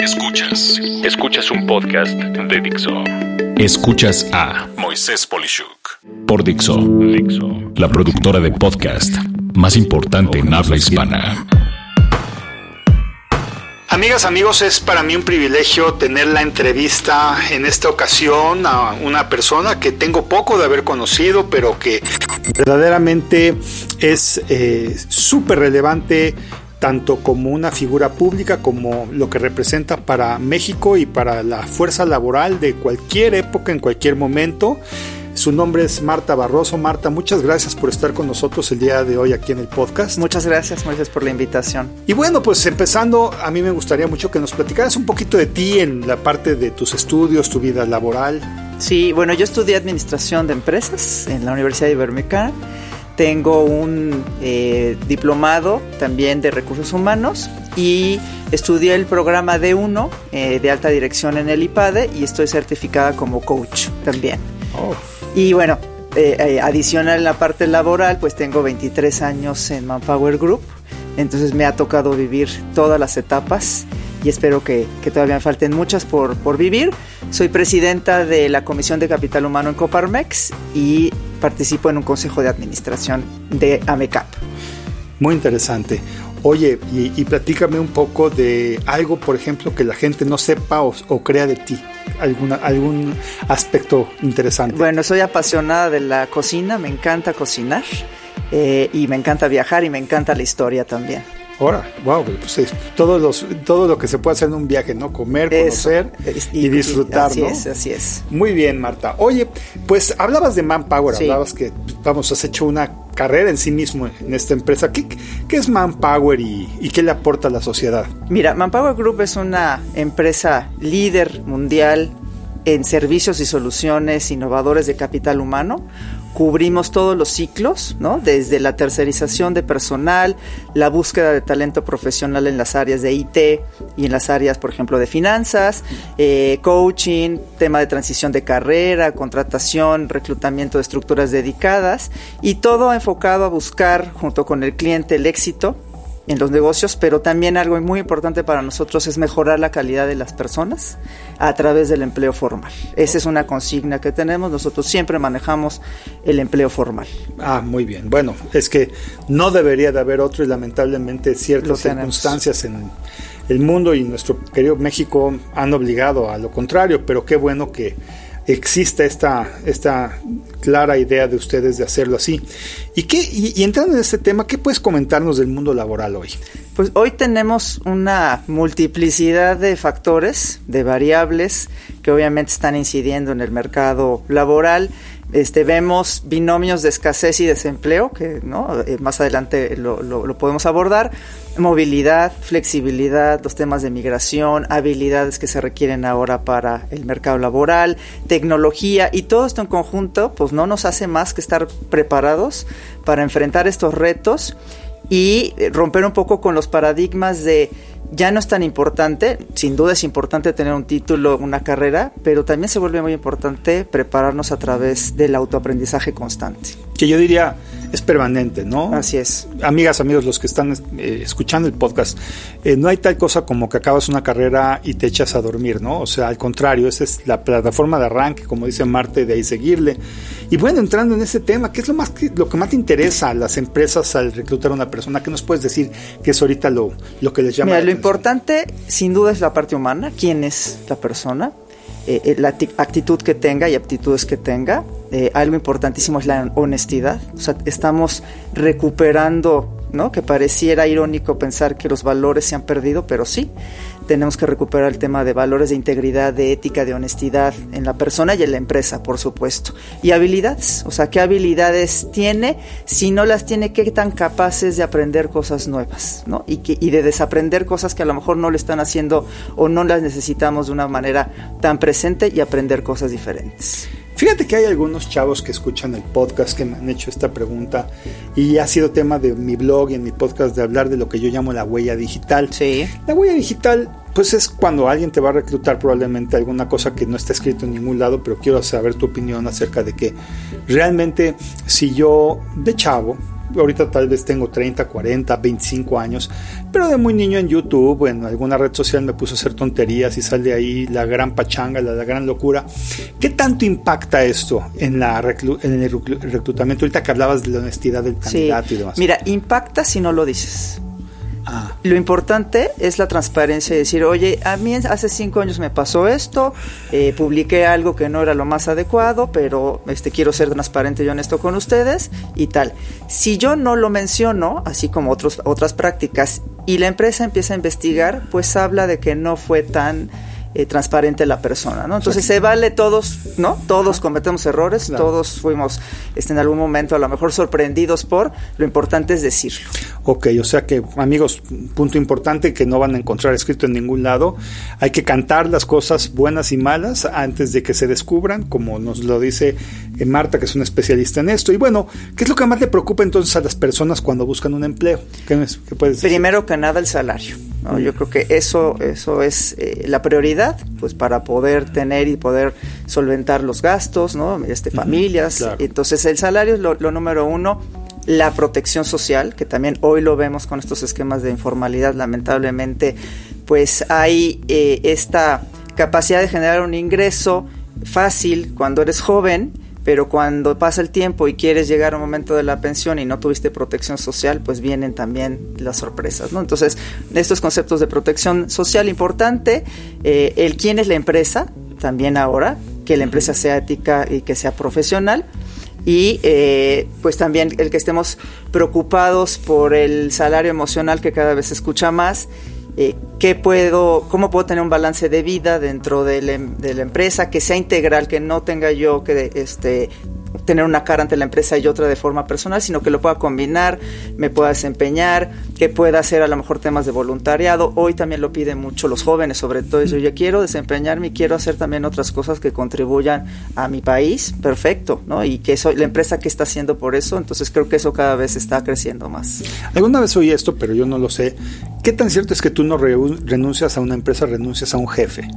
Escuchas. Escuchas un podcast de Dixo. Escuchas a Moisés Polishuk por Dixo. Dixo. La productora de podcast más importante en habla hispana. Amigas, amigos, es para mí un privilegio tener la entrevista en esta ocasión a una persona que tengo poco de haber conocido, pero que verdaderamente es eh, súper relevante tanto como una figura pública como lo que representa para México y para la fuerza laboral de cualquier época, en cualquier momento. Su nombre es Marta Barroso. Marta, muchas gracias por estar con nosotros el día de hoy aquí en el podcast. Muchas gracias, Moisés, por la invitación. Y bueno, pues empezando, a mí me gustaría mucho que nos platicaras un poquito de ti en la parte de tus estudios, tu vida laboral. Sí, bueno, yo estudié Administración de Empresas en la Universidad de Iberoamericana tengo un eh, diplomado también de recursos humanos y estudié el programa D1 eh, de alta dirección en el IPADE y estoy certificada como coach también. Oh. Y bueno, eh, adicional en la parte laboral, pues tengo 23 años en Manpower Group, entonces me ha tocado vivir todas las etapas y espero que, todavía me falten muchas por, por vivir. Soy presidenta de la Comisión de Capital Humano en Coparmex y participo en un consejo de administración de AMECAP. Muy interesante. Oye, y, platícame un poco de algo, por ejemplo, que la gente no sepa o, crea de ti. Alguna, algún aspecto interesante. Bueno, soy apasionada de la cocina, me encanta cocinar eh, y me encanta viajar y me encanta la historia también. Ahora, wow, pues todo, los, todo lo que se puede hacer en un viaje, ¿no? Comer, conocer y, disfrutar, así ¿no? es, así es. Muy bien, Marta. Oye, pues hablabas de Manpower, hablabas que, vamos, has hecho una carrera en sí mismo en esta empresa. ¿Qué, qué es Manpower y, y qué le aporta a la sociedad? Mira, Manpower Group es una empresa líder mundial en servicios y soluciones innovadores de capital humano cubrimos todos los ciclos, ¿no? Desde la tercerización de personal, la búsqueda de talento profesional en las áreas de IT y en las áreas, por ejemplo, de finanzas, eh, coaching, tema de transición de carrera, contratación, reclutamiento de estructuras dedicadas y todo enfocado a buscar, junto con el cliente, el éxito en los negocios, pero también algo muy importante para nosotros es mejorar la calidad de las personas a través del empleo formal. Esa es una consigna que tenemos, nosotros siempre manejamos el empleo formal. Ah, muy bien. Bueno, es que no debería de haber otro y lamentablemente ciertas circunstancias en el mundo y nuestro querido México han obligado a lo contrario, pero qué bueno que exista esta, esta clara idea de ustedes de hacerlo así. ¿Y, qué, y, entrando en este tema, ¿qué puedes comentarnos del mundo laboral hoy? Pues hoy tenemos una multiplicidad de factores, de variables que obviamente están incidiendo en el mercado laboral. Este, vemos binomios de escasez y desempleo, que ¿no? Eh, más adelante lo, lo, podemos abordar, movilidad, flexibilidad, los temas de migración, habilidades que se requieren ahora para el mercado laboral, tecnología y todo esto en conjunto, pues no nos hace más que estar preparados para enfrentar estos retos y romper un poco con los paradigmas de ya no es tan importante, sin duda es importante tener un título, una carrera, pero también se vuelve muy importante prepararnos a través del autoaprendizaje constante. Que yo diría es permanente, ¿no? Así es. Amigas, amigos, los que están eh, escuchando el podcast, eh, no hay tal cosa como que acabas una carrera y te echas a dormir, ¿no? O sea, al contrario, esa es la plataforma de arranque, como dice Marte, de ahí seguirle. Y bueno, entrando en ese tema, ¿qué es lo, más lo que más te interesa a las empresas al reclutar a una persona? ¿Qué nos puedes decir que es ahorita lo, lo que les llama? Mira, importante, sin duda, es la parte humana. ¿Quién es la persona? Eh, eh, la actitud que tenga y aptitudes que tenga. Eh, algo importantísimo es la honestidad. Estamos recuperando, ¿no? Que pareciera irónico pensar que los valores se han perdido, pero sí tenemos que recuperar el tema de valores de integridad, de ética, de honestidad en la persona y en la empresa, por supuesto. Y habilidades, o sea, qué habilidades tiene, si no las tiene, qué tan capaces de aprender cosas nuevas, ¿no? Y, que, y de desaprender cosas que a lo mejor no le están haciendo o no las necesitamos de una manera tan presente y aprender cosas diferentes. Fíjate que hay algunos chavos que escuchan el podcast que me han hecho esta pregunta y ha sido tema de mi blog y en mi podcast de hablar de lo que yo llamo la huella digital. Sí. La huella digital, pues es cuando alguien te va a reclutar probablemente alguna cosa que no está escrito en ningún lado, pero quiero saber tu opinión acerca de que realmente si yo de chavo ahorita tal vez tengo 30, 40, 25 años, pero de muy niño en YouTube, en alguna red social me puse a hacer tonterías y sale ahí la gran pachanga, la, gran locura. ¿Qué tanto impacta esto en, la en el reclutamiento? Ahorita que hablabas de la honestidad del candidato y demás. Mira, impacta si no lo dices. Ah. Lo importante es la transparencia y decir, oye, a mí hace cinco años me pasó esto, eh, publiqué algo que no era lo más adecuado, pero este, quiero ser transparente y honesto con ustedes y tal. Si yo no lo menciono, así como otros, otras prácticas, y la empresa empieza a investigar, pues habla de que no fue tan eh, transparente la persona, ¿no? Entonces se vale todos, ¿no? Todos cometemos errores, todos fuimos este, en algún momento a lo mejor sorprendidos por, lo importante es decirlo. Ok, o sea que amigos, punto importante que no van a encontrar escrito en ningún lado, hay que cantar las cosas buenas y malas antes de que se descubran, como nos lo dice Marta, que es una especialista en esto. Y bueno, ¿qué es lo que más le preocupa entonces a las personas cuando buscan un empleo? ¿Qué, puedes decir? Primero que nada el salario. Yo creo que eso, eso es eh, la prioridad, pues para poder tener y poder solventar los gastos, ¿no? Este, familias. Entonces el salario es lo, número uno. La protección social, que también hoy lo vemos con estos esquemas de informalidad, lamentablemente, pues hay eh, esta capacidad de generar un ingreso fácil cuando eres joven, pero cuando pasa el tiempo y quieres llegar a un momento de la pensión y no tuviste protección social, pues vienen también las sorpresas, ¿no? Entonces, estos conceptos de protección social importante, eh, el quién es la empresa, también ahora, que la empresa sea ética y que sea profesional, y eh, pues también el que estemos preocupados por el salario emocional que cada vez se escucha más eh, qué puedo, cómo puedo tener un balance de vida dentro de la, de la, empresa, que sea integral, que no tenga yo que este, tener una cara ante la empresa y otra de forma personal, sino que lo pueda combinar, me pueda desempeñar, que pueda hacer a lo mejor temas de voluntariado. Hoy también lo piden mucho los jóvenes, sobre todo yo ya quiero desempeñarme y quiero hacer también otras cosas que contribuyan a mi país, perfecto, ¿no? Y que soy la empresa que está haciendo por eso, entonces creo que eso cada vez está creciendo más. Alguna vez oí esto, pero yo no lo sé. ¿Qué tan cierto es que tú no renuncias a una empresa, renuncias a un jefe?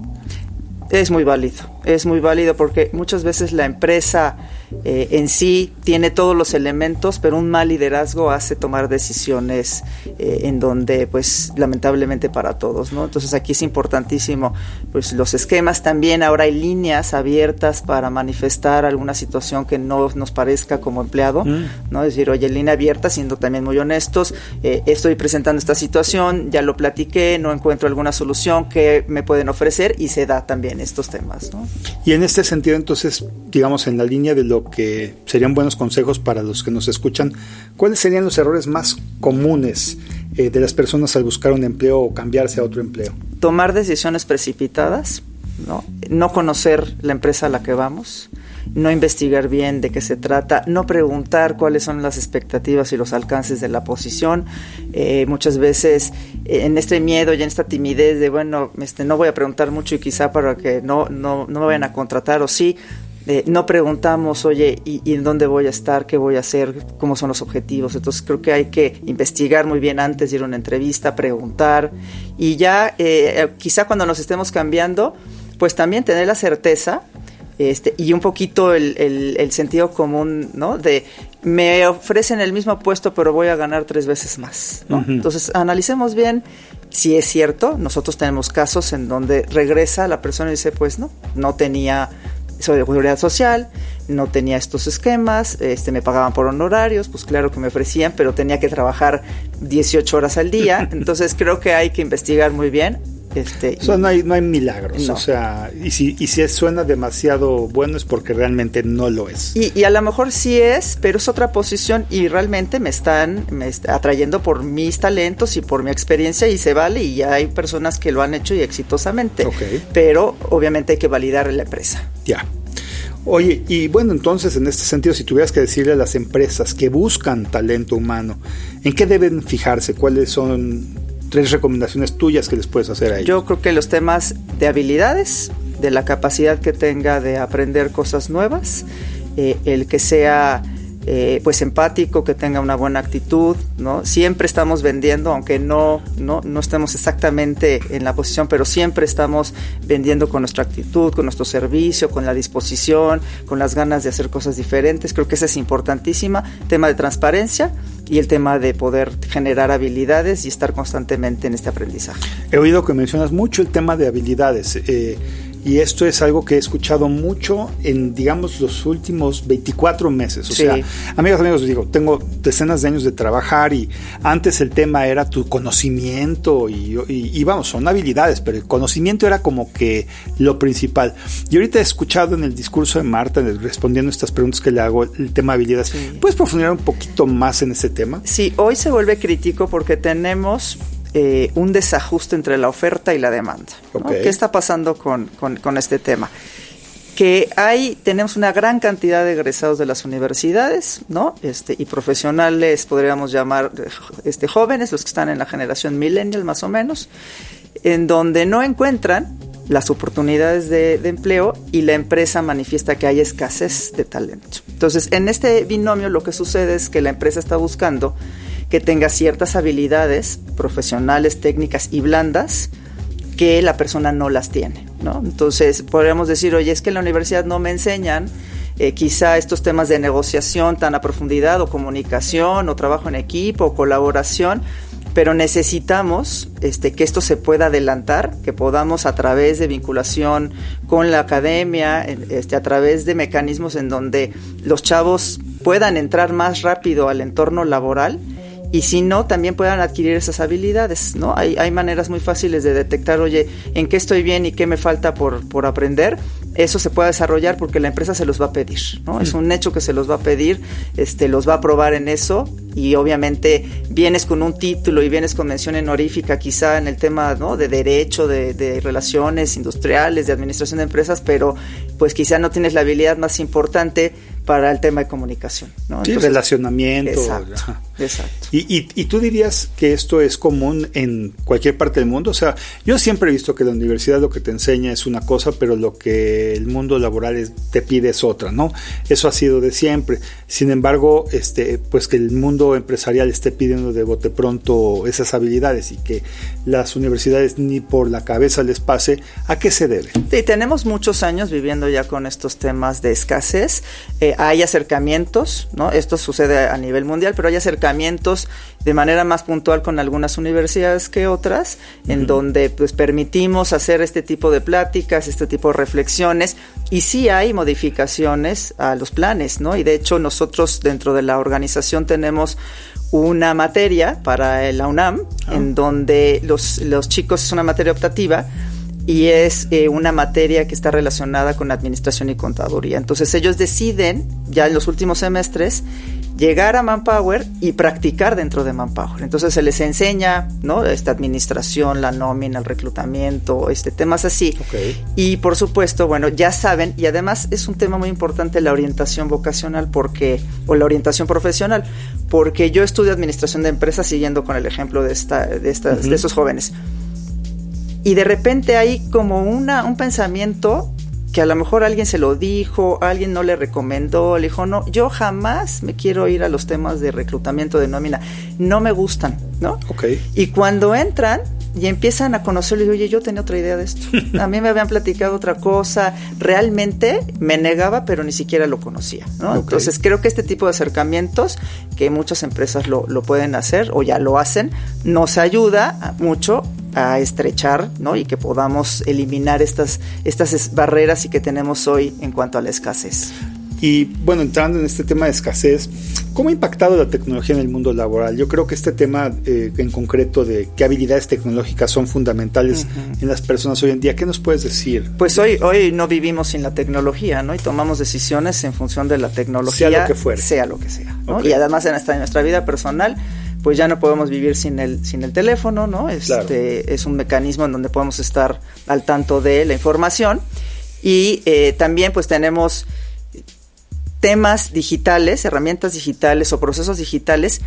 Es muy válido, es muy válido porque muchas veces la empresa eh, en sí tiene todos los elementos, pero un mal liderazgo hace tomar decisiones eh, en donde, pues, lamentablemente para todos, ¿no? Entonces aquí es importantísimo, pues, los esquemas también. Ahora hay líneas abiertas para manifestar alguna situación que no nos parezca como empleado, mm. ¿no? Es decir, oye, línea abierta, siendo también muy honestos, eh, estoy presentando esta situación, ya lo platiqué, no encuentro alguna solución que me pueden ofrecer y se da también estos temas, ¿no? Y en este sentido, entonces, digamos, en la línea de lo que serían buenos consejos para los que nos escuchan, ¿cuáles serían los errores más comunes eh, de las personas al buscar un empleo o cambiarse a otro empleo? Tomar decisiones precipitadas, no, no conocer la empresa a la que vamos, no investigar bien de qué se trata, no preguntar cuáles son las expectativas y los alcances de la posición. Eh, muchas veces eh, en este miedo y en esta timidez de, bueno, este, no voy a preguntar mucho y quizá para que no, no, no me vayan a contratar o sí, no preguntamos, oye, ¿y, en dónde voy a estar? ¿Qué voy a hacer? ¿Cómo son los objetivos? Entonces creo que hay que investigar muy bien antes de ir a una entrevista, preguntar y ya eh, quizá cuando nos estemos cambiando, pues también tener la certeza este, y un poquito el, sentido común, ¿no? De me ofrecen el mismo puesto, pero voy a ganar tres veces más, ¿no? Entonces, analicemos bien si es cierto. Nosotros tenemos casos en donde regresa la persona y dice, pues no, no tenía seguridad social, no tenía estos esquemas, este, me pagaban por honorarios, pues claro que me ofrecían, pero tenía que trabajar 18 horas al día, entonces creo que hay que investigar muy bien. Este, o sea, no hay, no hay milagros, o sea, y si, y si suena demasiado bueno es porque realmente no lo es. Y, y, a lo mejor sí es, pero es otra posición y realmente me están me atrayendo por mis talentos y por mi experiencia y se vale y hay personas que lo han hecho y exitosamente, pero obviamente hay que validar la empresa. Ya. Oye, y bueno, entonces en este sentido, si tuvieras que decirle a las empresas que buscan talento humano, ¿en qué deben fijarse? ¿Cuáles son tres recomendaciones tuyas que les puedes hacer a ellos? Yo creo que los temas de habilidades, de la capacidad que tenga de aprender cosas nuevas, eh, el que sea eh, pues empático, que tenga una buena actitud, ¿no? Siempre estamos vendiendo, aunque no, no, no estemos exactamente en la posición, pero siempre estamos vendiendo con nuestra actitud, con nuestro servicio, con la disposición, con las ganas de hacer cosas diferentes. Creo que esa es importantísima. Tema de transparencia y el tema de poder generar habilidades y estar constantemente en este aprendizaje. He oído que mencionas mucho el tema de habilidades. Eh, y esto es algo que he escuchado mucho en, digamos, los últimos 24 meses. O sea, amigos, amigos, digo, tengo decenas de años de trabajar y antes el tema era tu conocimiento y, vamos, son habilidades, pero el conocimiento era como que lo principal. Y ahorita he escuchado en el discurso de Marta, respondiendo a estas preguntas que le hago, el tema de habilidades. ¿Puedes profundizar un poquito más en ese tema? Sí, hoy se vuelve crítico porque tenemos eh, un desajuste entre la oferta y la demanda. ¿Qué está pasando con, este tema? Que hay, tenemos una gran cantidad de egresados de las universidades, ¿no? Este, y profesionales, podríamos llamar este, jóvenes, los que están en la generación millennial más o menos, en donde no encuentran las oportunidades de, de, empleo y la empresa manifiesta que hay escasez de talento. Entonces, en este binomio lo que sucede es que la empresa está buscando que tenga ciertas habilidades profesionales, técnicas y blandas que la persona no las tiene, ¿no? Entonces, podríamos decir, oye, es que en la universidad no me enseñan eh, quizá estos temas de negociación tan a profundidad o comunicación o trabajo en equipo o colaboración, pero necesitamos este, que esto se pueda adelantar, que podamos a través de vinculación con la academia, este, a través de mecanismos en donde los chavos puedan entrar más rápido al entorno laboral y si no, también puedan adquirir esas habilidades, ¿no? Hay, hay maneras muy fáciles de detectar, oye, en qué estoy bien y qué me falta por, por aprender. Eso se puede desarrollar porque la empresa se los va a pedir, ¿no? Es mm. un hecho que se los va a pedir, este, los va a probar en eso y obviamente vienes con un título y vienes con mención honorífica quizá en el tema ¿no? de derecho, de, de, relaciones industriales, de administración de empresas, pero pues quizá no tienes la habilidad más importante para el tema de comunicación. ¿no? Sí, relacionamiento. Exacto, exacto. Y, y, tú dirías que esto es común en cualquier parte del mundo. O sea, yo siempre he visto que la universidad lo que te enseña es una cosa, pero lo que el mundo laboral te pide es otra, ¿no? Eso ha sido de siempre. Sin embargo, este, pues que el mundo empresarial esté pidiendo de bote pronto esas habilidades y que las universidades ni por la cabeza les pase, ¿a qué se debe? Sí, tenemos muchos años viviendo ya con estos temas de escasez. Eh, hay acercamientos, ¿no? Esto sucede a nivel mundial, pero hay acercamientos de manera más puntual con algunas universidades que otras, en donde pues permitimos hacer este tipo de pláticas, este tipo de reflexiones, y sí hay modificaciones a los planes, ¿no? Y de hecho nosotros dentro de la organización tenemos una materia para la UNAM, ah. en donde los, los chicos es una materia optativa, y es eh, una materia que está relacionada con administración y contaduría. Entonces ellos deciden, ya en los últimos semestres, llegar a Manpower y practicar dentro de Manpower. Entonces se les enseña, ¿no? Esta administración, la nómina, el reclutamiento, este temas así. Y por supuesto, bueno, ya saben, y además es un tema muy importante la orientación vocacional porque, o la orientación profesional, porque yo estudio administración de empresas siguiendo con el ejemplo de esta, de estas, de esos jóvenes y de repente hay como una, un pensamiento que a lo mejor alguien se lo dijo, alguien no le recomendó, le dijo, no, yo jamás me quiero ir a los temas de reclutamiento de nómina, no me gustan, ¿no? Ok. Y cuando entran y empiezan a conocerlo, oye, yo tenía otra idea de esto, a mí me habían platicado otra cosa, realmente me negaba, pero ni siquiera lo conocía, ¿no? Entonces creo que este tipo de acercamientos, que muchas empresas lo, lo pueden hacer o ya lo hacen, nos ayuda mucho a estrechar ¿no? y que podamos eliminar estas, estas barreras y que tenemos hoy en cuanto a la escasez. Y bueno, entrando en este tema de escasez, ¿cómo ha impactado la tecnología en el mundo laboral? Yo creo que este tema eh, en concreto de qué habilidades tecnológicas son fundamentales en las personas hoy en día, ¿qué nos puedes decir? Pues hoy, hoy no vivimos sin la tecnología, ¿no? Y tomamos decisiones en función de la tecnología. Sea lo que fuere. Sea lo que sea. Y además en en nuestra vida personal pues ya no podemos vivir sin el, sin el teléfono, ¿no? Este es un mecanismo en donde podemos estar al tanto de la información. Y eh, también pues tenemos temas digitales, herramientas digitales o procesos digitales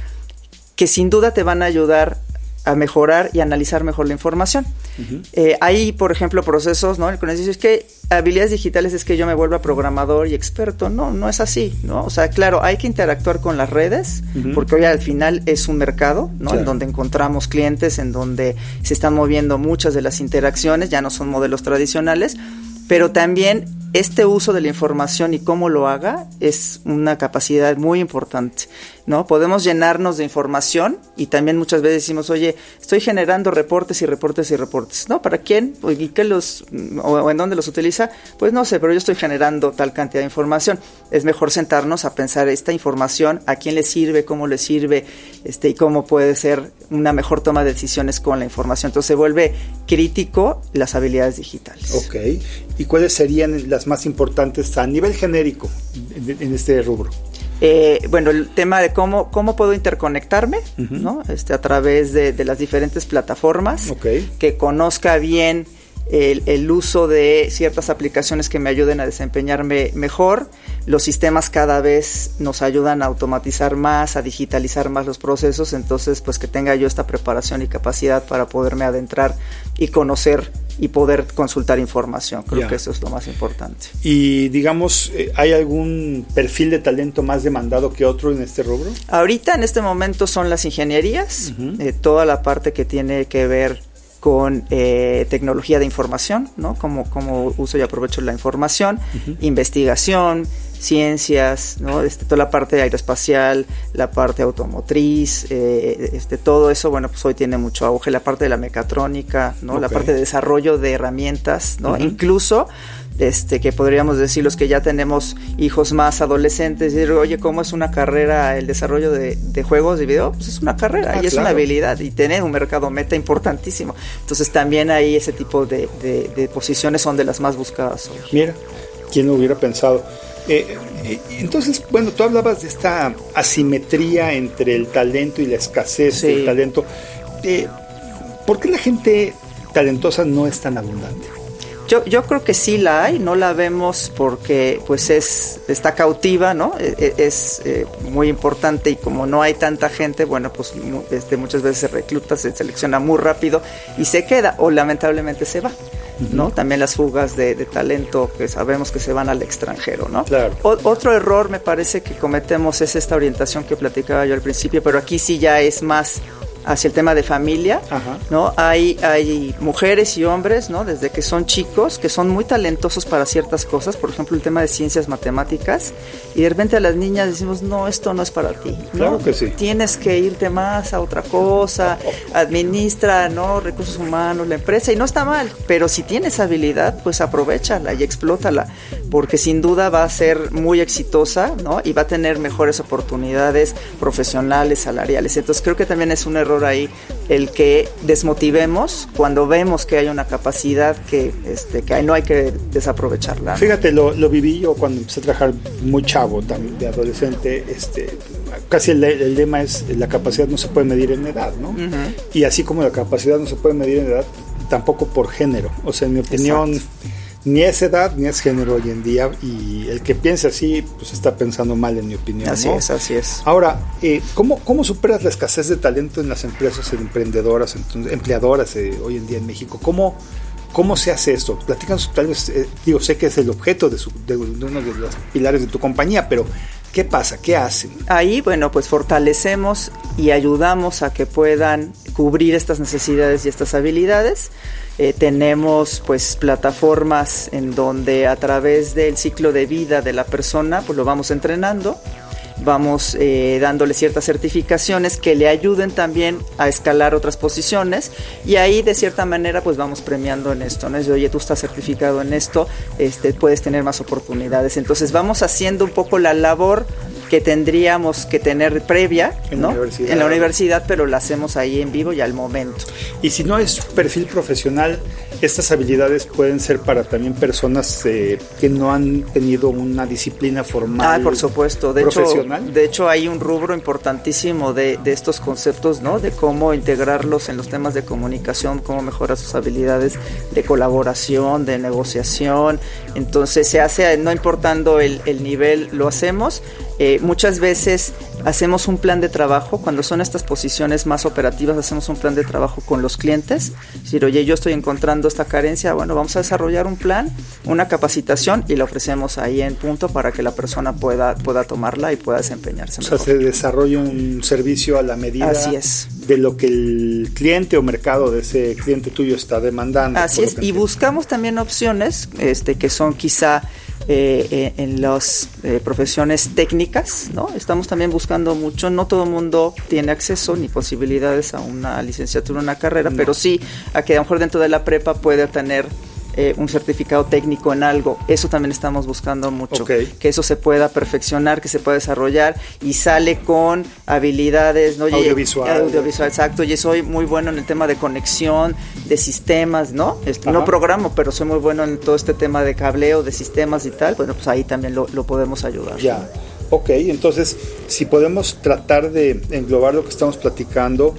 que sin duda te van a ayudar a mejorar y analizar mejor la información. Eh, hay, por ejemplo, procesos, ¿no? El es que habilidades digitales es que yo me vuelva programador y experto. No, no es así, ¿no? O sea, claro, hay que interactuar con las redes, porque hoy al final es un mercado, ¿no? En donde encontramos clientes, en donde se están moviendo muchas de las interacciones, ya no son modelos tradicionales, pero también este uso de la información y cómo lo haga es una capacidad muy importante. ¿no? Podemos llenarnos de información y también muchas veces decimos, oye, estoy generando reportes y reportes y reportes, ¿no? ¿Para quién? ¿Y qué los, o en dónde los utiliza? Pues no sé, pero yo estoy generando tal cantidad de información. Es mejor sentarnos a pensar esta información, a quién le sirve, cómo le sirve, este, y cómo puede ser una mejor toma de decisiones con la información. Entonces se vuelve crítico las habilidades digitales. Ok. ¿Y cuáles serían las más importantes a nivel genérico en este rubro? Eh, bueno, el tema de cómo, cómo puedo interconectarme, ¿no? Este, a través de, las diferentes plataformas, que conozca bien el, el, uso de ciertas aplicaciones que me ayuden a desempeñarme mejor. Los sistemas cada vez nos ayudan a automatizar más, a digitalizar más los procesos, entonces pues que tenga yo esta preparación y capacidad para poderme adentrar y conocer y poder consultar información. Creo que eso es lo más importante. Y digamos, eh, ¿hay algún perfil de talento más demandado que otro en este rubro? Ahorita en este momento son las ingenierías, eh, toda la parte que tiene que ver con eh, tecnología de información, ¿no? Como, como uso y aprovecho la información, investigación, ciencias, ¿no? Este, toda la parte aeroespacial, la parte automotriz, eh, este, todo eso, bueno, pues hoy tiene mucho auge, la parte de la mecatrónica, ¿no? La parte de desarrollo de herramientas, ¿no? Incluso este, que podríamos decir los que ya tenemos hijos más adolescentes, decir, oye, ¿cómo es una carrera el desarrollo de, juegos de video? Pues es una carrera ah, y es una habilidad y tener un mercado meta importantísimo. Entonces también ahí ese tipo de, de posiciones son de las más buscadas hoy. Mira, ¿quién lo hubiera pensado? Eh, eh, entonces, bueno, tú hablabas de esta asimetría entre el talento y la escasez del talento. Eh, ¿Por qué la gente talentosa no es tan abundante? Yo, yo creo que sí la hay, no la vemos porque pues es está cautiva, ¿no? E, e, es, muy importante y como no hay tanta gente, bueno, pues este, muchas veces se recluta, se selecciona muy rápido y se queda o lamentablemente se va. ¿No? También las fugas de, talento que sabemos que se van al extranjero, ¿no? otro error me parece que cometemos es esta orientación que platicaba yo al principio, pero aquí sí ya es más hacia el tema de familia, ¿no? Hay, hay mujeres y hombres, ¿no? Desde que son chicos, que son muy talentosos para ciertas cosas, por ejemplo, el tema de ciencias matemáticas, y de repente a las niñas decimos, no, esto no es para ti. Claro que sí. Tienes que irte más a otra cosa, administra, ¿no? Recursos humanos, la empresa, y no está mal, pero si tienes habilidad, pues aprovechala y explótala, porque sin duda va a ser muy exitosa, ¿no? Y va a tener mejores oportunidades profesionales, salariales. Entonces creo que también es un error ahí el que desmotivemos cuando vemos que hay una capacidad que, este, que no hay que desaprovecharla. Fíjate, lo, viví yo cuando empecé a trabajar muy chavo, también de adolescente, este, casi el, lema es la capacidad no se puede medir en edad, ¿no? Y así como la capacidad no se puede medir en edad, tampoco por género. O sea, en mi opinión ni es edad ni es género hoy en día y el que piense así pues está pensando mal en mi opinión. Así es, así es. Ahora, eh, ¿cómo, ¿cómo superas la escasez de talento en las empresas emprendedoras, empleadoras eh, hoy en día en México? ¿Cómo, ¿Cómo se hace esto? Platícanos, tal vez, eh, digo, sé que es el objeto de, de, uno de los pilares de tu compañía, pero ¿qué pasa? ¿Qué hacen? Ahí, bueno, pues fortalecemos y ayudamos a que puedan cubrir estas necesidades y estas habilidades eh, tenemos pues plataformas en donde a través del ciclo de vida de la persona pues lo vamos entrenando vamos eh, dándole ciertas certificaciones que le ayuden también a escalar otras posiciones y ahí de cierta manera pues vamos premiando en esto, ¿no? Es de, oye, tú estás certificado en esto, este, puedes tener más oportunidades. Entonces vamos haciendo un poco la labor que tendríamos que tener previa en, la en la universidad, pero la hacemos ahí en vivo y al momento. Y si no es perfil profesional, estas habilidades pueden ser para también personas eh, que no han tenido una disciplina formal. Ah, por supuesto. De profesional. Hecho, de hecho, hay un rubro importantísimo de, de, estos conceptos, ¿no? De cómo integrarlos en los temas de comunicación, cómo mejorar sus habilidades de colaboración, de negociación. Entonces se hace, no importando el, el nivel, lo hacemos Eh, muchas veces hacemos un plan de trabajo, cuando son estas posiciones más operativas, hacemos un plan de trabajo con los clientes. Decir, oye, yo estoy encontrando esta carencia, bueno, vamos a desarrollar un plan, una capacitación y la ofrecemos ahí en punto para que la persona pueda, pueda tomarla y pueda desempeñarse. O sea, se desarrolla un servicio a la medida Así es. de lo que el cliente o mercado de ese cliente tuyo está demandando. Así es, y buscamos también opciones este, que son quizá eh, eh, en las eh, profesiones técnicas, ¿no? Estamos también buscando mucho, no todo el mundo tiene acceso ni posibilidades a una licenciatura, una carrera, pero sí a que a lo mejor dentro de la prepa puede tener eh, un certificado técnico en algo. Eso también estamos buscando mucho. Que eso se pueda perfeccionar, que se pueda desarrollar y sale con habilidades ¿no? audiovisual. Audiovisual, exacto. Y soy muy bueno en el tema de conexión, de sistemas, ¿no? Este, no programo, pero soy muy bueno en todo este tema de cableo, de sistemas y tal. Bueno, pues ahí también lo, lo podemos ayudar. Ya. Ok, entonces, si podemos tratar de englobar lo que estamos platicando,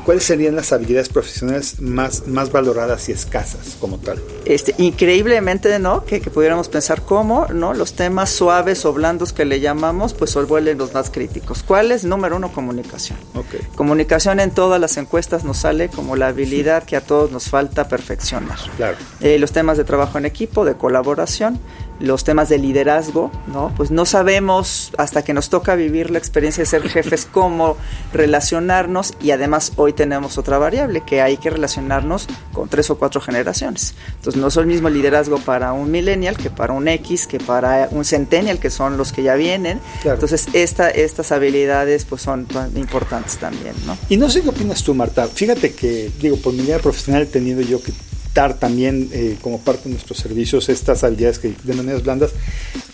¿cuáles serían las habilidades profesionales más, más valoradas y escasas como tal? Este, increíblemente, ¿no? Que, pudiéramos pensar cómo, ¿no? Los temas suaves o blandos que le llamamos, pues se vuelven los más críticos. ¿Cuál es? Número uno, comunicación. Okay. Comunicación en todas las encuestas nos sale como la habilidad que a todos nos falta perfeccionar. Claro. Eh, los temas de trabajo en equipo, de colaboración, los temas de liderazgo, ¿no? Pues no sabemos hasta que nos toca vivir la experiencia de ser jefes cómo relacionarnos y además hoy tenemos otra variable que hay que relacionarnos con tres o cuatro generaciones. Entonces no es el mismo liderazgo para un millennial que para un X, que para un centennial, que son los que ya vienen. Entonces esta, estas habilidades pues son importantes también, ¿no? Y no sé qué opinas tú, Marta. Fíjate que, digo, por mi vida profesional he tenido yo que también eh, como parte de nuestros servicios estas habilidades que de maneras blandas.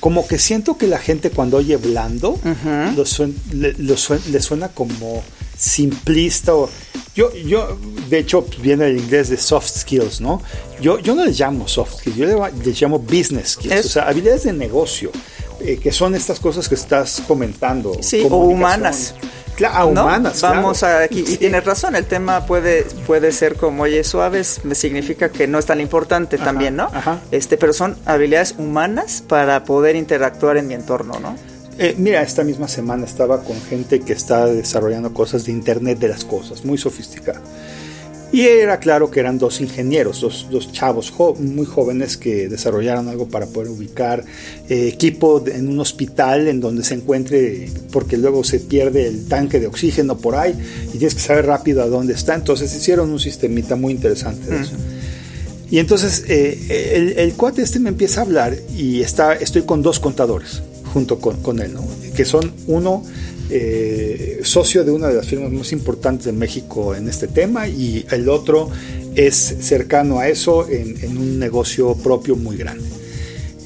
Como que siento que la gente cuando oye blando le, suena, como simplista o yo yo de hecho viene el inglés de soft skills no yo yo no les llamo soft skills yo les, llamo business skills o sea habilidades de negocio eh, que son estas cosas que estás comentando sí o humanas Claro, humanas. Vamos a aquí, y tienes razón, el tema puede, puede ser como, oye, suaves, me significa que no es tan importante también, ¿no? Este, pero son habilidades humanas para poder interactuar en mi entorno, ¿no? Eh, mira, esta misma semana estaba con gente que está desarrollando cosas de Internet de las cosas, muy sofisticada. Y era claro que eran dos ingenieros, dos, chavos muy jóvenes que desarrollaron algo para poder ubicar eh, equipo en un hospital en donde se encuentre, porque luego se pierde el tanque de oxígeno por ahí y tienes que saber rápido a dónde está. Entonces hicieron un sistemita muy interesante de eso. Y entonces eh, el, el, cuate este me empieza a hablar y está, estoy con dos contadores junto con, con él, ¿no? que son uno eh, socio de una de las firmas más importantes de México en este tema y el otro es cercano a eso en, un negocio propio muy grande.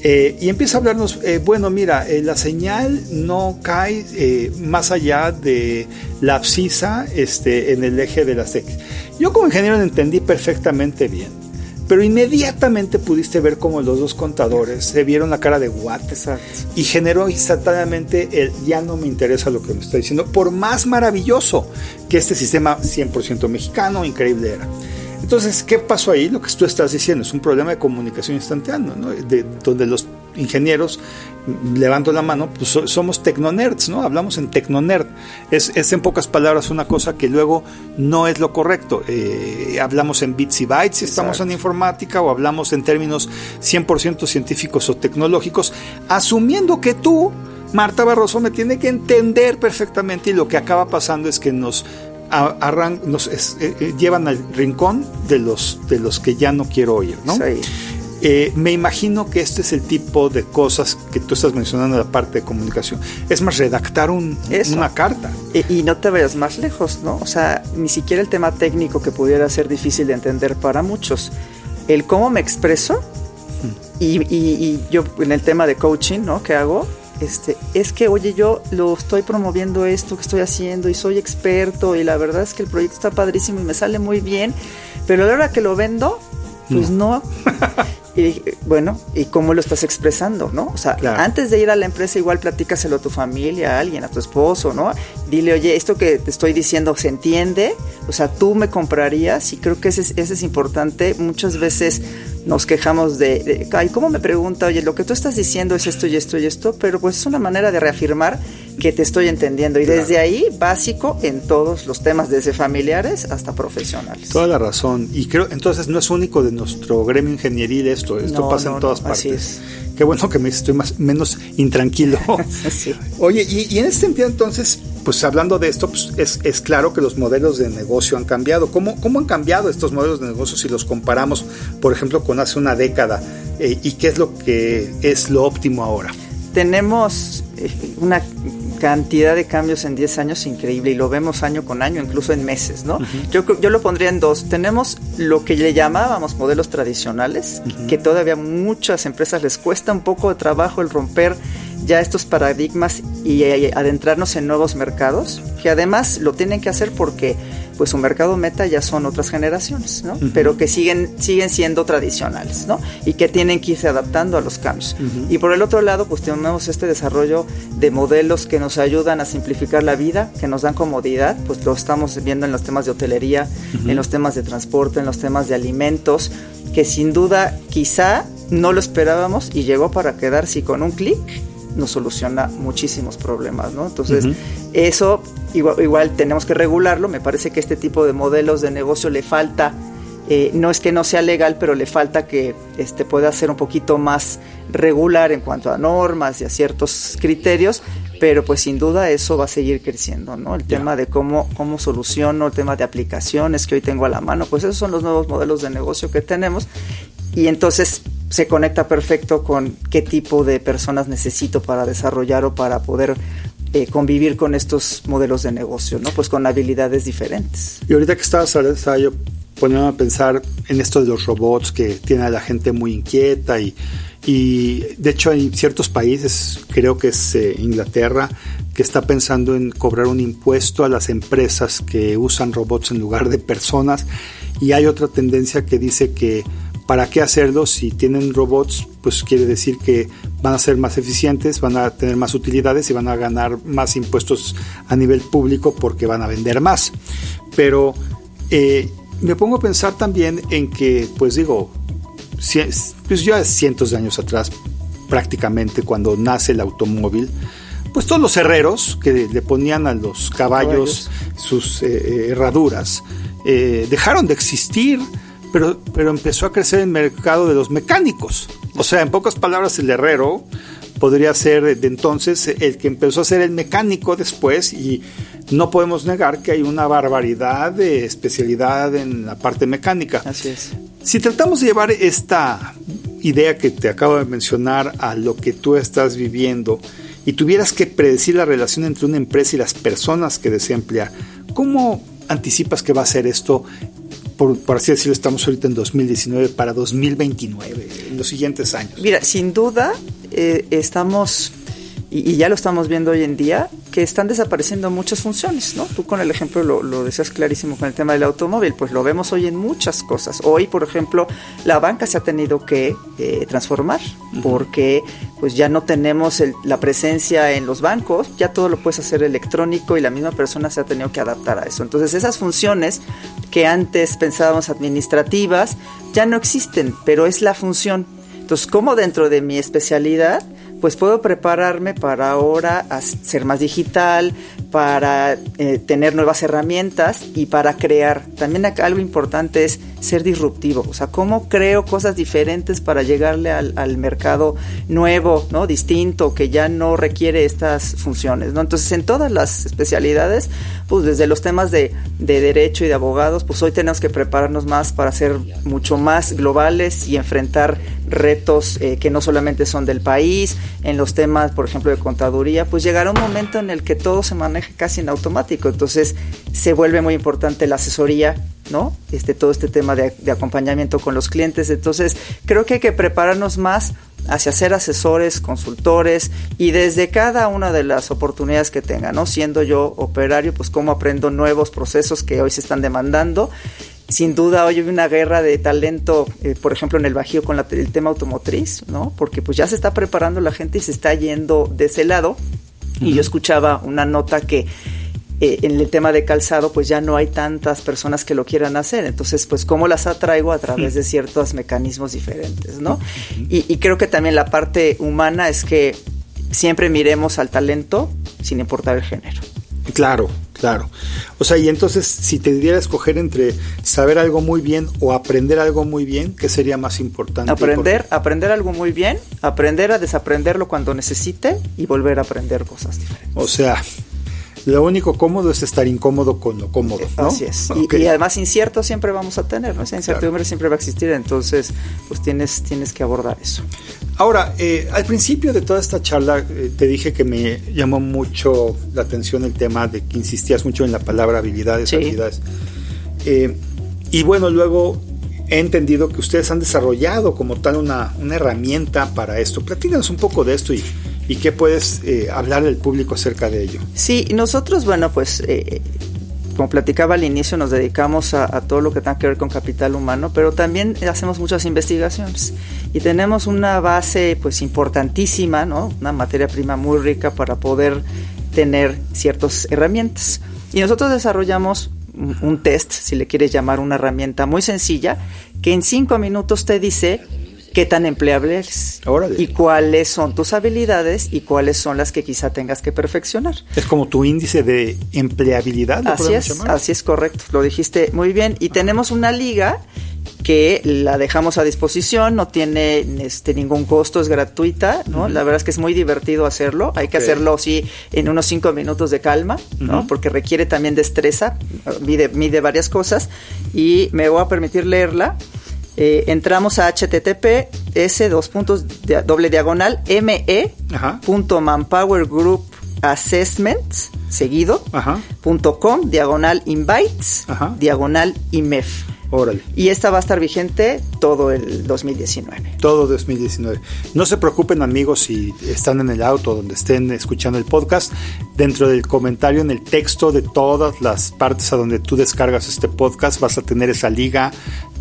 Eh, y empieza a hablarnos, eh, bueno, mira, la señal no cae más allá de la abscisa este, en el eje de las X. Yo como ingeniero entendí perfectamente bien pero inmediatamente pudiste ver cómo los dos contadores se vieron la cara de what y generó instantáneamente el ya no me interesa lo que me está diciendo, por más maravilloso que este sistema 100% mexicano increíble era. Entonces, ¿qué pasó ahí? Lo que tú estás diciendo es un problema de comunicación instantánea, ¿no? de, donde los ingenieros, levanto la mano, pues somos tecnonerds, ¿no? Hablamos en tecnonerd. Es, es en pocas palabras una cosa que luego no es lo correcto. Eh, hablamos en bits y bytes si estamos en informática o hablamos en términos 100% científicos o tecnológicos, asumiendo que tú, Marta Barroso, me tiene que entender perfectamente y lo que acaba pasando es que nos nos eh, eh, llevan al rincón de los de los que ya no quiero oír, ¿no? Sí. Eh, me imagino que este es el tipo de cosas que tú estás mencionando en la parte de comunicación. Es más, redactar un, una carta. Y, no te vayas más lejos, ¿no? O sea, ni siquiera el tema técnico que pudiera ser difícil de entender para muchos. El cómo me expreso y, yo en el tema de coaching, ¿no? ¿Qué hago? Este, es que, oye, yo lo estoy promoviendo esto que estoy haciendo y soy experto y la verdad es que el proyecto está padrísimo y me sale muy bien, pero a la hora que lo vendo, pues no. Y bueno, ¿y cómo lo estás expresando, no? O sea, antes de ir a la empresa igual platícaselo a tu familia, a alguien, a tu esposo, ¿no? Dile, oye, esto que te estoy diciendo se entiende, o sea, tú me comprarías y creo que ese, ese es importante. Muchas veces nos quejamos de, de, ay, ¿cómo me pregunta? Oye, lo que tú estás diciendo es esto y esto y esto, pero pues es una manera de reafirmar que te estoy entendiendo. Y desde ahí, básico en todos los temas, desde familiares hasta profesionales. Toda la razón. Y creo, entonces no es único de nuestro gremio ingenieril esto, esto pasa en todas partes. Qué bueno que me estoy más, menos intranquilo. Oye, y, en este sentido entonces, pues hablando de esto, pues es, es, claro que los modelos de negocio han cambiado. ¿Cómo, ¿Cómo han cambiado estos modelos de negocio si los comparamos, por ejemplo, con hace una década? Eh, ¿Y qué es lo que es lo óptimo ahora? Tenemos eh, una cantidad de cambios en 10 años increíble y lo vemos año con año, incluso en meses, ¿no? yo, yo lo pondría en dos. Tenemos lo que le llamábamos modelos tradicionales, que todavía muchas empresas les cuesta un poco de trabajo el romper ya estos paradigmas y eh, adentrarnos en nuevos mercados, que además lo tienen que hacer porque pues su mercado meta ya son otras generaciones, ¿no? Pero que siguen, siguen siendo tradicionales, ¿no? Y que tienen que irse adaptando a los cambios. Y por el otro lado, pues tenemos este desarrollo de modelos que nos ayudan a simplificar la vida, que nos dan comodidad, pues lo estamos viendo en los temas de hotelería, en los temas de transporte, en los temas de alimentos, que sin duda quizá no lo esperábamos y llegó para quedarse con un clic nos soluciona muchísimos problemas, ¿no? Entonces, eso igual, tenemos que regularlo. Me parece que este tipo de modelos de negocio le falta, eh, no es que no sea legal, pero le falta que este, pueda ser un poquito más regular en cuanto a normas y a ciertos criterios, pero pues sin duda eso va a seguir creciendo, ¿no? El tema de cómo, cómo soluciono, el tema de aplicaciones que hoy tengo a la mano, pues esos son los nuevos modelos de negocio que tenemos y entonces se conecta perfecto con qué tipo de personas necesito para desarrollar o para poder eh, convivir con estos modelos de negocio, ¿no? Pues con habilidades diferentes. Y ahorita que estabas estaba yo poniéndome a pensar en esto de los robots que tiene a la gente muy inquieta y, y de hecho hay ciertos países, creo que es eh, Inglaterra, que está pensando en cobrar un impuesto a las empresas que usan robots en lugar de personas y hay otra tendencia que dice que ¿Para qué hacerlo? Si tienen robots, pues quiere decir que van a ser más eficientes, van a tener más utilidades y van a ganar más impuestos a nivel público porque van a vender más. Pero eh, me pongo a pensar también en que, pues digo, pues ya cientos de años atrás, prácticamente cuando nace el automóvil, pues todos los herreros que le ponían a los caballos, sus eh, eh, herraduras, dejaron de existir pero, pero empezó a crecer el mercado de los mecánicos. O sea, en pocas palabras, el herrero podría ser de entonces el que empezó a ser el mecánico después y no podemos negar que hay una barbaridad de especialidad en la parte mecánica. Así es. Si tratamos de llevar esta idea que te acabo de mencionar a lo que tú estás viviendo y tuvieras que predecir la relación entre una empresa y las personas que desea emplear, ¿cómo anticipas que va a ser esto por, así decirlo, estamos ahorita en 2019 para 2029, en los siguientes años? Mira, sin duda eh, estamos, y, ya lo estamos viendo hoy en día, que están desapareciendo muchas funciones, ¿no? Tú con el ejemplo lo, lo decías clarísimo con el tema del automóvil, pues lo vemos hoy en muchas cosas. Hoy, por ejemplo, la banca se ha tenido que eh, transformar porque pues ya no tenemos la presencia en los bancos, ya todo lo puedes hacer electrónico y la misma persona se ha tenido que adaptar a eso. Entonces esas funciones que antes pensábamos administrativas ya no existen, pero es la función. Entonces, como dentro de mi especialidad pues puedo prepararme para ahora ser más digital, para eh, tener nuevas herramientas y para crear. También algo importante es ser disruptivo, o sea, cómo creo cosas diferentes para llegarle al, mercado nuevo, ¿no? Distinto, que ya no requiere estas funciones, ¿no? Entonces, en todas las especialidades, pues desde los temas de, de derecho y de abogados, pues hoy tenemos que prepararnos más para ser mucho más globales y enfrentar retos eh, que no solamente son del país, en los temas, por ejemplo, de contaduría, pues llegará un momento en el que todo se maneje casi en automático. Entonces se vuelve muy importante la asesoría, ¿no? Este, todo este tema de, acompañamiento con los clientes. Entonces creo que hay que prepararnos más hacia ser asesores, consultores y desde cada una de las oportunidades que tenga, ¿no? Siendo yo operario, pues cómo aprendo nuevos procesos que hoy se están demandando sin duda hoy hay una guerra de talento, eh, por ejemplo, en el Bajío con el tema automotriz, ¿no? Porque pues ya se está preparando la gente y se está yendo de ese lado. Y yo escuchaba una nota que eh, en el tema de calzado, pues ya no hay tantas personas que lo quieran hacer. Entonces, pues, ¿cómo las atraigo? A través de ciertos mecanismos diferentes, ¿no? y, y creo que también la parte humana es que siempre miremos al talento sin importar el género. Claro, claro. O sea, y entonces si te diera a escoger entre saber algo muy bien o aprender algo muy bien, ¿qué sería más importante? Aprender, aprender algo muy bien, aprender a desaprenderlo cuando necesite y volver a aprender cosas diferentes. O sea, lo único cómodo es estar incómodo con lo cómodo, ¿no? Así es. Y, además incierto siempre vamos a tener, ¿no? Esa incertidumbre siempre va a existir, entonces pues tienes, tienes que abordar eso. Ahora, eh, al principio de toda esta charla eh, te dije que me llamó mucho la atención el tema de que insistías mucho en la palabra habilidades, habilidades. Eh, y bueno, luego he entendido que ustedes han desarrollado como tal una, una herramienta para esto. Platícanos un poco de esto y ¿Y qué puedes eh, hablar del público acerca de ello? Sí, nosotros, bueno, pues eh, como platicaba al inicio, nos dedicamos a, todo lo que tenga que ver con capital humano, pero también hacemos muchas investigaciones y tenemos una base pues importantísima, ¿no? Una materia prima muy rica para poder tener ciertas herramientas. Y nosotros desarrollamos un test, si le quieres llamar una herramienta muy sencilla, que en cinco minutos te dice qué tan empleable eres y cuáles son tus habilidades y cuáles son las que quizá tengas que perfeccionar. Es como tu índice de empleabilidad. así es, así es correcto, lo dijiste muy bien. Y tenemos una liga que la dejamos a disposición, no tiene este, ningún costo, es gratuita, ¿no? La verdad es que es muy divertido hacerlo, hay que hacerlo sí en unos cinco minutos de calma, ¿no? Porque requiere también destreza, mide, mide varias cosas y me voy a permitir leerla eh, entramos a https dos puntos doble diagonal me punto manpower group assessments seguido punto com diagonal invites diagonal imef Órale. Y esta va a estar vigente todo el 2019. Todo 2019. No se preocupen amigos si están en el auto donde estén escuchando el podcast. Dentro del comentario, en el texto de todas las partes a donde tú descargas este podcast, vas a tener esa liga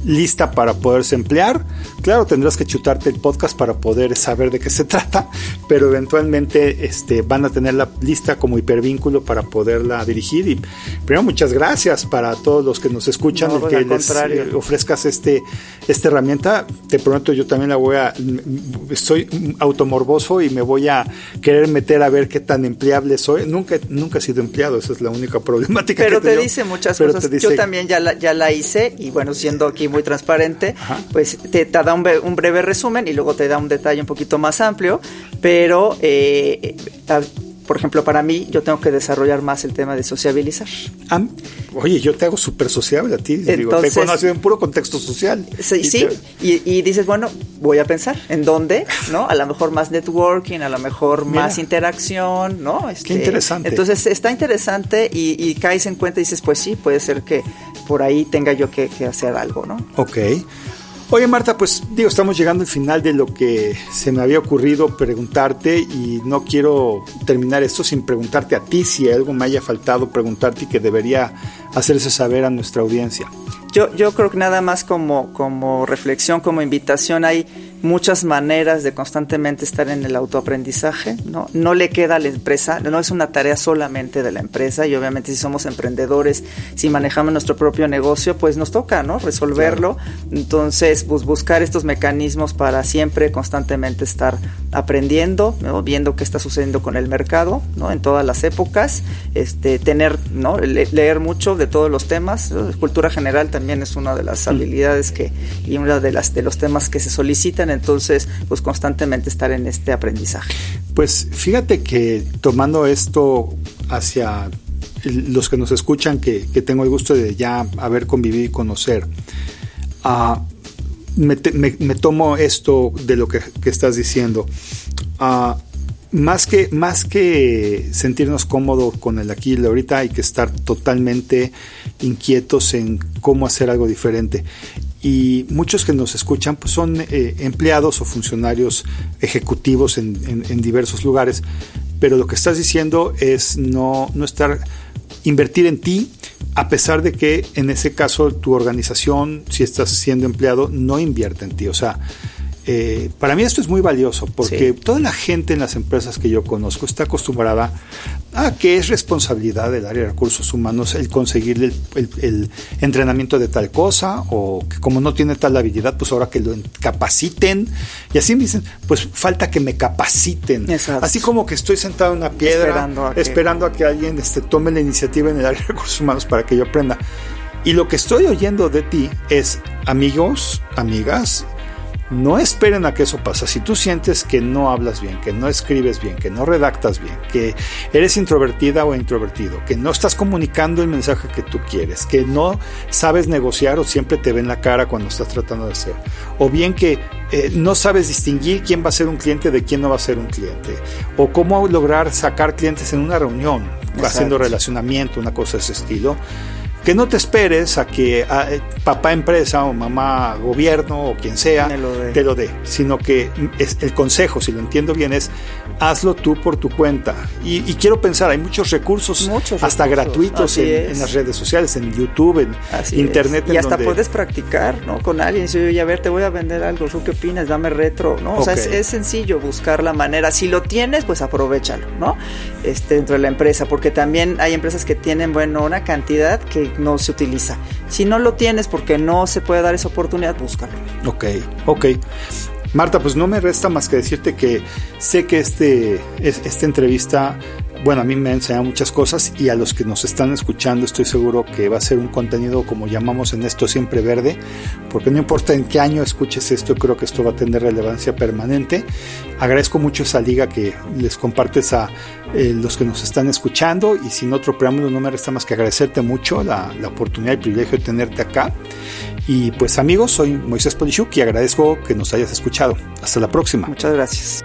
lista para poderse emplear. Claro, tendrás que chutarte el podcast para poder saber de qué se trata, pero eventualmente este, van a tener la lista como hipervínculo para poderla dirigir. Y primero, muchas gracias para todos los que nos escuchan y que les eh, ofrezcas este, esta herramienta. Te prometo, yo también la voy a. Soy automorboso y me voy a querer meter a ver qué tan empleable soy. Nunca, nunca he sido empleado, esa es la única problemática. Pero te dice muchas cosas. yo también ya la, ya la hice y bueno, siendo aquí muy transparente, pues te, da un, breve resumen y luego te da un detalle un poquito más amplio, pero eh, por ejemplo, para mí, yo tengo que desarrollar más el tema de sociabilizar. oye, yo te hago súper sociable a ti. Entonces, digo, te conozco en puro contexto social. Sí, y, sí y, dices, bueno, voy a pensar en dónde, ¿no? A lo mejor más networking, a lo mejor más interacción, ¿no? Este, qué interesante. Entonces, está interesante y, caes en cuenta y dices, pues sí, puede ser que por ahí tenga yo que, que hacer algo, ¿no? Ok. Oye Marta, pues digo, estamos llegando al final de lo que se me había ocurrido preguntarte y no quiero terminar esto sin preguntarte a ti si algo me haya faltado preguntarte y que debería hacerse saber a nuestra audiencia. Yo, yo creo que nada más como, como reflexión, como invitación, hay muchas maneras de constantemente estar en el autoaprendizaje, ¿no? No le queda a la empresa, no es una tarea solamente de la empresa y obviamente si somos emprendedores, si manejamos nuestro propio negocio, pues nos toca, ¿no? Resolverlo. Entonces, pues buscar estos mecanismos para siempre, constantemente estar aprendiendo, viendo qué está sucediendo con el mercado, ¿no? En todas las épocas, este, tener, ¿no? leer mucho de todos los temas, cultura general también es una de las mm. habilidades que y una de las de los temas que se solicitan, entonces pues constantemente estar en este aprendizaje. Pues fíjate que tomando esto hacia los que nos escuchan, que, tengo el gusto de ya haber convivido y conocer, uh, me, tomo esto de lo que, estás diciendo. Uh, más que, más que sentirnos cómodos con el aquí y el ahorita, hay que estar totalmente inquietos en cómo hacer algo diferente. Y muchos que nos escuchan pues son eh, empleados o funcionarios ejecutivos en, diversos lugares, pero lo que estás diciendo es no, no estar, invertir en ti, a pesar de que en ese caso tu organización, si estás siendo empleado, no invierte en ti. O sea, eh, para mí esto es muy valioso porque toda la gente en las empresas que yo conozco está acostumbrada a que es responsabilidad del área de recursos humanos el conseguir el, entrenamiento de tal cosa o que como no tiene tal habilidad, pues ahora que lo capaciten. Y así me dicen, pues falta que me capaciten. Así como que estoy sentado en una piedra esperando a que, alguien este, tome la iniciativa en el área de recursos humanos para que yo aprenda. Y lo que estoy oyendo de ti es, amigos, amigas, no esperen a que eso pase. Si tú sientes que no hablas bien, que no escribes bien, que no redactas bien, que eres introvertida o introvertido, que no estás comunicando el mensaje que tú quieres, que no sabes negociar o siempre te ven la cara cuando estás tratando de hacer, o bien que eh, no sabes distinguir quién va a ser un cliente de quién no va a ser un cliente, o cómo lograr sacar clientes en una reunión, haciendo relacionamiento, una cosa de ese estilo que no te esperes a que eh, papá empresa o mamá gobierno o quien sea te lo dé, sino que es, el consejo, si lo entiendo bien, es hazlo tú por tu cuenta. Y, quiero pensar, hay muchos recursos, hasta gratuitos en, las redes sociales, en YouTube, en Internet. Y hasta puedes practicar ¿no? con alguien. Si oye, a ver, te voy a vender algo, ¿tú qué opinas? Dame retro. ¿no? O sea, es, sencillo buscar la manera. Si lo tienes, pues aprovechalo ¿no? este, dentro de la empresa, porque también hay empresas que tienen, bueno, una cantidad que no se utiliza. Si no lo tienes porque no se puede dar esa oportunidad, búscalo. Ok, ok. Marta, pues no me resta más que decirte que sé que este, esta entrevista bueno, a mí me ha enseñado muchas cosas y a los que nos están escuchando estoy seguro que va a ser un contenido como llamamos en esto siempre verde, porque no importa en qué año escuches esto, creo que esto va a tener relevancia permanente. Agradezco mucho esa liga que les compartes a eh, los que nos están escuchando y sin otro preámbulo no me resta más que agradecerte mucho la, la oportunidad y privilegio de tenerte acá. Y pues amigos, soy Moisés Polishuk y agradezco que nos hayas escuchado. Hasta la próxima. Muchas gracias.